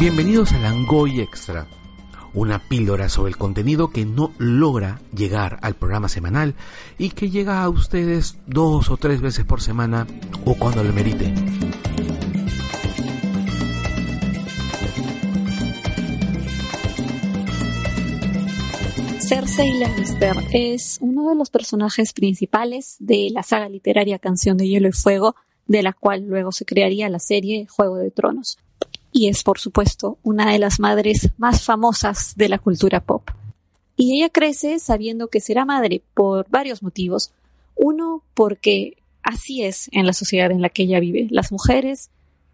Bienvenidos a Langoy Extra, una píldora sobre el contenido que no logra llegar al programa semanal y que llega a ustedes dos o tres veces por semana o cuando lo merite. Cersei Lannister es uno de los personajes principales de la saga literaria Canción de Hielo y Fuego, de la cual luego se crearía la serie Juego de Tronos y es, por supuesto, una de las madres más famosas de la cultura pop. Y ella crece sabiendo que será madre por varios motivos. Uno, porque así es en la sociedad en la que ella vive. Las mujeres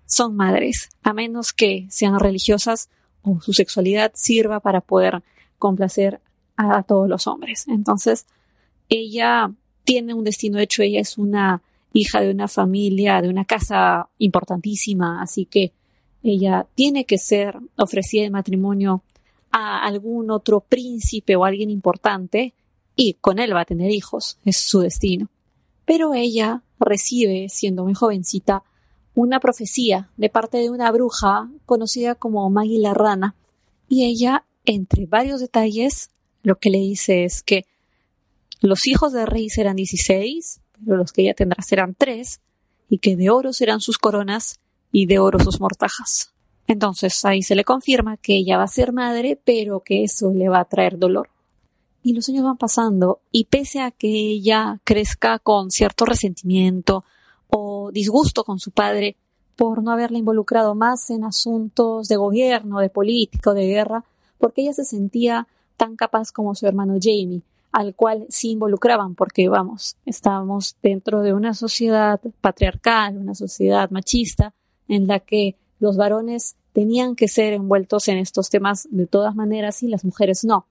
son madres, a menos que sean religiosas o su sexualidad sirva para poder complacer a todos los hombres. Entonces, ella tiene un destino hecho, ella es una hija de una familia, de una casa importantísima, así que ella tiene que ser ofrecida en matrimonio a algún otro príncipe o alguien importante y con él va a tener hijos, es su destino. Pero ella recibe, siendo muy jovencita, una profecía de parte de una bruja conocida como Maggie la Rana, y ella, entre varios detalles, lo que le dice es que los hijos de rey serán 16, pero los que ella tendrá serán tres, y que de oro serán sus coronas y de oro sus mortajas. Entonces ahí se le confirma que ella va a ser madre, pero que eso le va a traer dolor. Y los años van pasando y pese a que ella crezca con cierto resentimiento o disgusto con su padre por no haberla involucrado más en asuntos de gobierno, de político, de guerra, porque ella se sentía tan capaz como su hermano Jamie, al cual sí involucraban, porque vamos, estábamos dentro de una sociedad patriarcal, una sociedad machista, en la que los varones tenían que ser envueltos en estos temas de todas maneras y las mujeres no.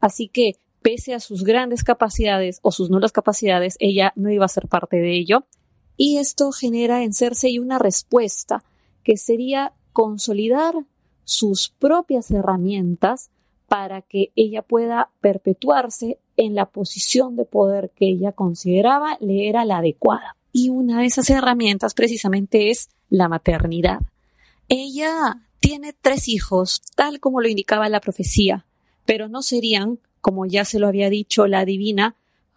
Así que, pese a sus grandes capacidades o sus nulas capacidades, ella no iba a ser parte de ello. Y esto genera en Cersei una respuesta que sería consolidar sus propias herramientas para que ella pueda perpetuarse en la posición de poder que ella consideraba le era la adecuada. Y una de esas herramientas precisamente es la maternidad. Ella tiene tres hijos, tal como lo indicaba la profecía, pero no serían, como ya se lo había dicho la divina,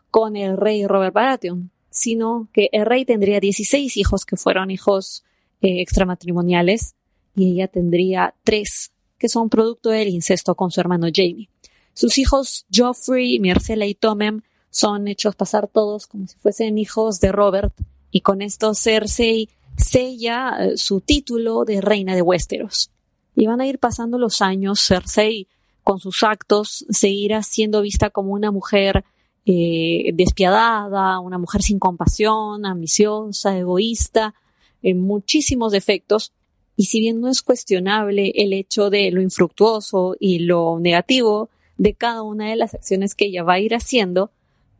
con el rey Robert Baratheon, sino que el rey tendría 16 hijos que fueron hijos eh, extramatrimoniales y ella tendría tres que son producto del incesto con su hermano Jamie. Sus hijos Joffrey, Myrcella y Tommen son hechos pasar todos como si fuesen hijos de Robert y con esto Cersei sella eh, su título de reina de Westeros. Y van a ir pasando los años, Cersei con sus actos seguirá siendo vista como una mujer eh, despiadada, una mujer sin compasión, ambiciosa, egoísta, en muchísimos defectos. Y si bien no es cuestionable el hecho de lo infructuoso y lo negativo de cada una de las acciones que ella va a ir haciendo,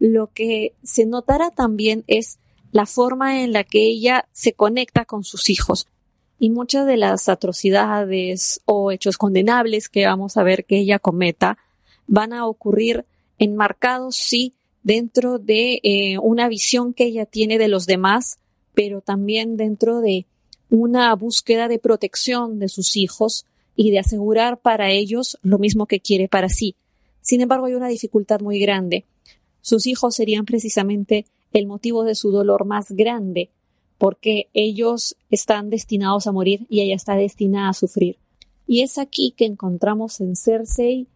lo que se notará también es la forma en la que ella se conecta con sus hijos. Y muchas de las atrocidades o hechos condenables que vamos a ver que ella cometa van a ocurrir enmarcados, sí, dentro de eh, una visión que ella tiene de los demás, pero también dentro de una búsqueda de protección de sus hijos y de asegurar para ellos lo mismo que quiere para sí. Sin embargo, hay una dificultad muy grande. Sus hijos serían precisamente el motivo de su dolor más grande, porque ellos están destinados a morir y ella está destinada a sufrir. Y es aquí que encontramos en Cersei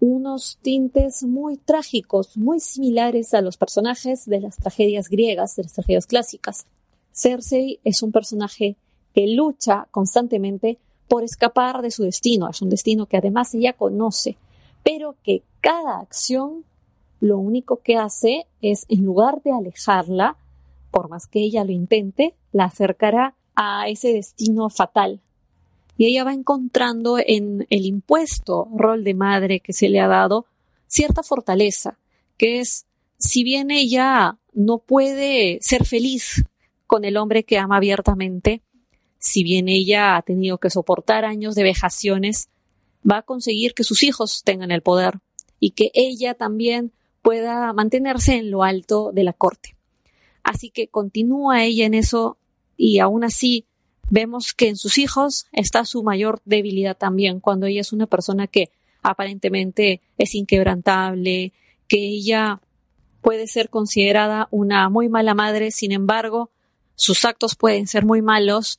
unos tintes muy trágicos, muy similares a los personajes de las tragedias griegas, de las tragedias clásicas. Cersei es un personaje que lucha constantemente por escapar de su destino, es un destino que además ella conoce, pero que cada acción lo único que hace es, en lugar de alejarla, por más que ella lo intente, la acercará a ese destino fatal. Y ella va encontrando en el impuesto rol de madre que se le ha dado cierta fortaleza, que es, si bien ella no puede ser feliz con el hombre que ama abiertamente, si bien ella ha tenido que soportar años de vejaciones, va a conseguir que sus hijos tengan el poder y que ella también pueda mantenerse en lo alto de la corte. Así que continúa ella en eso y aún así vemos que en sus hijos está su mayor debilidad también, cuando ella es una persona que aparentemente es inquebrantable, que ella puede ser considerada una muy mala madre, sin embargo, sus actos pueden ser muy malos,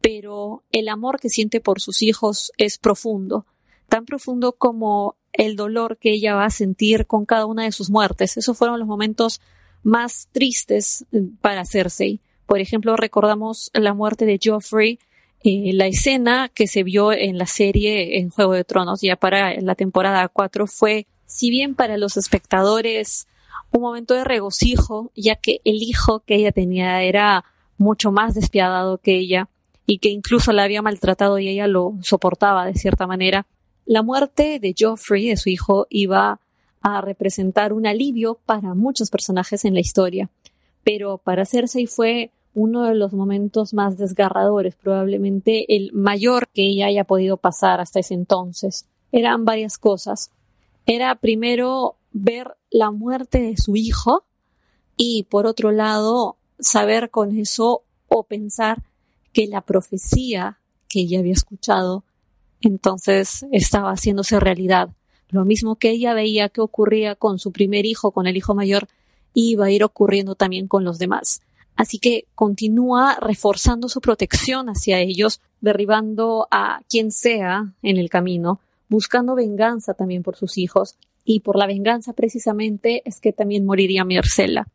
pero el amor que siente por sus hijos es profundo, tan profundo como el dolor que ella va a sentir con cada una de sus muertes. Esos fueron los momentos más tristes eh, para Cersei. Por ejemplo, recordamos la muerte de Joffrey, eh, la escena que se vio en la serie en Juego de Tronos ya para la temporada 4 fue, si bien para los espectadores, un momento de regocijo, ya que el hijo que ella tenía era mucho más despiadado que ella y que incluso la había maltratado y ella lo soportaba de cierta manera. La muerte de Joffrey, de su hijo, iba a representar un alivio para muchos personajes en la historia, pero para Cersei fue uno de los momentos más desgarradores, probablemente el mayor que ella haya podido pasar hasta ese entonces. Eran varias cosas. Era primero ver la muerte de su hijo y por otro lado saber con eso o pensar que la profecía que ella había escuchado entonces estaba haciéndose realidad. Lo mismo que ella veía que ocurría con su primer hijo, con el hijo mayor, iba a ir ocurriendo también con los demás. Así que continúa reforzando su protección hacia ellos, derribando a quien sea en el camino, buscando venganza también por sus hijos, y por la venganza precisamente es que también moriría Mircela.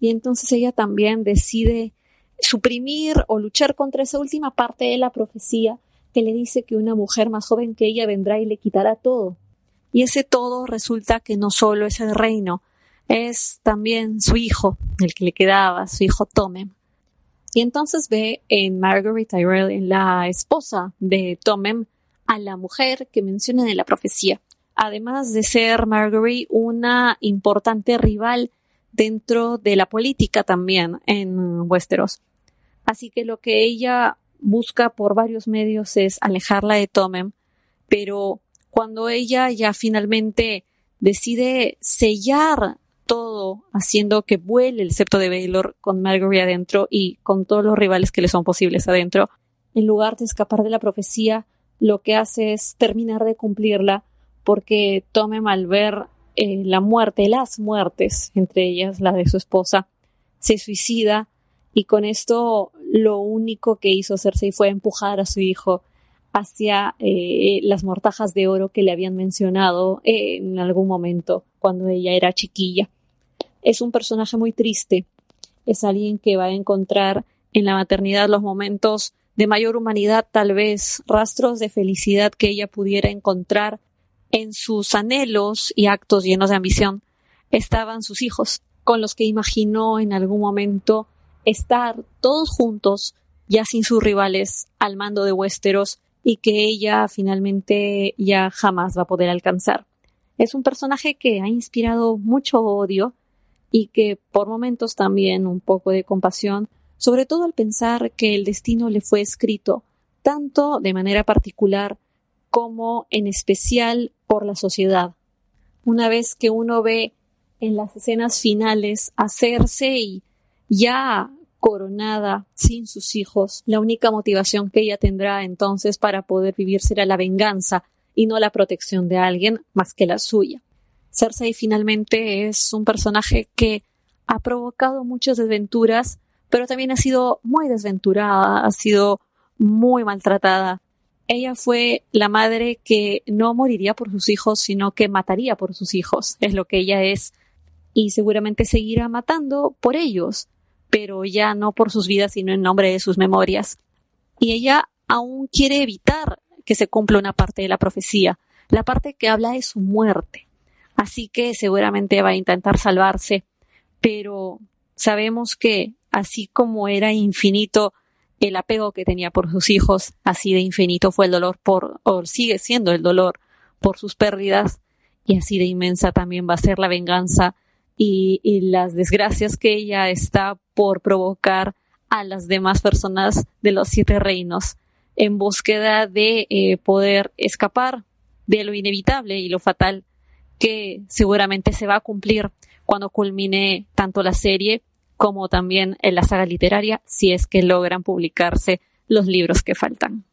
Y entonces ella también decide suprimir o luchar contra esa última parte de la profecía que le dice que una mujer más joven que ella vendrá y le quitará todo. Y ese todo resulta que no solo es el reino, es también su hijo, el que le quedaba, su hijo Tomem. Y entonces ve en Margaret Tyrell, en la esposa de Tomem, a la mujer que menciona en la profecía. Además de ser Margaret una importante rival dentro de la política también en Westeros. Así que lo que ella busca por varios medios es alejarla de Tomem, pero cuando ella ya finalmente decide sellar todo haciendo que vuele el septo de Baylor con Marguerite adentro y con todos los rivales que le son posibles adentro, en lugar de escapar de la profecía, lo que hace es terminar de cumplirla porque tome al ver eh, la muerte, las muertes, entre ellas la de su esposa, se suicida y con esto lo único que hizo Cersei fue empujar a su hijo hacia eh, las mortajas de oro que le habían mencionado en algún momento cuando ella era chiquilla. Es un personaje muy triste, es alguien que va a encontrar en la maternidad los momentos de mayor humanidad, tal vez rastros de felicidad que ella pudiera encontrar en sus anhelos y actos llenos de ambición. Estaban sus hijos, con los que imaginó en algún momento estar todos juntos, ya sin sus rivales, al mando de Westeros, y que ella finalmente ya jamás va a poder alcanzar. Es un personaje que ha inspirado mucho odio y que por momentos también un poco de compasión, sobre todo al pensar que el destino le fue escrito tanto de manera particular como en especial por la sociedad. Una vez que uno ve en las escenas finales hacerse y ya coronada sin sus hijos, la única motivación que ella tendrá entonces para poder vivir será la venganza y no la protección de alguien más que la suya. Cersei finalmente es un personaje que ha provocado muchas desventuras, pero también ha sido muy desventurada, ha sido muy maltratada. Ella fue la madre que no moriría por sus hijos, sino que mataría por sus hijos, es lo que ella es, y seguramente seguirá matando por ellos, pero ya no por sus vidas, sino en nombre de sus memorias. Y ella aún quiere evitar que se cumpla una parte de la profecía, la parte que habla de su muerte. Así que seguramente va a intentar salvarse, pero sabemos que así como era infinito el apego que tenía por sus hijos, así de infinito fue el dolor por, o sigue siendo el dolor por sus pérdidas, y así de inmensa también va a ser la venganza y, las desgracias que ella está por provocar a las demás personas de los siete reinos en búsqueda de eh, poder escapar de lo inevitable y lo fatal que seguramente se va a cumplir cuando culmine tanto la serie como también en la saga literaria, si es que logran publicarse los libros que faltan.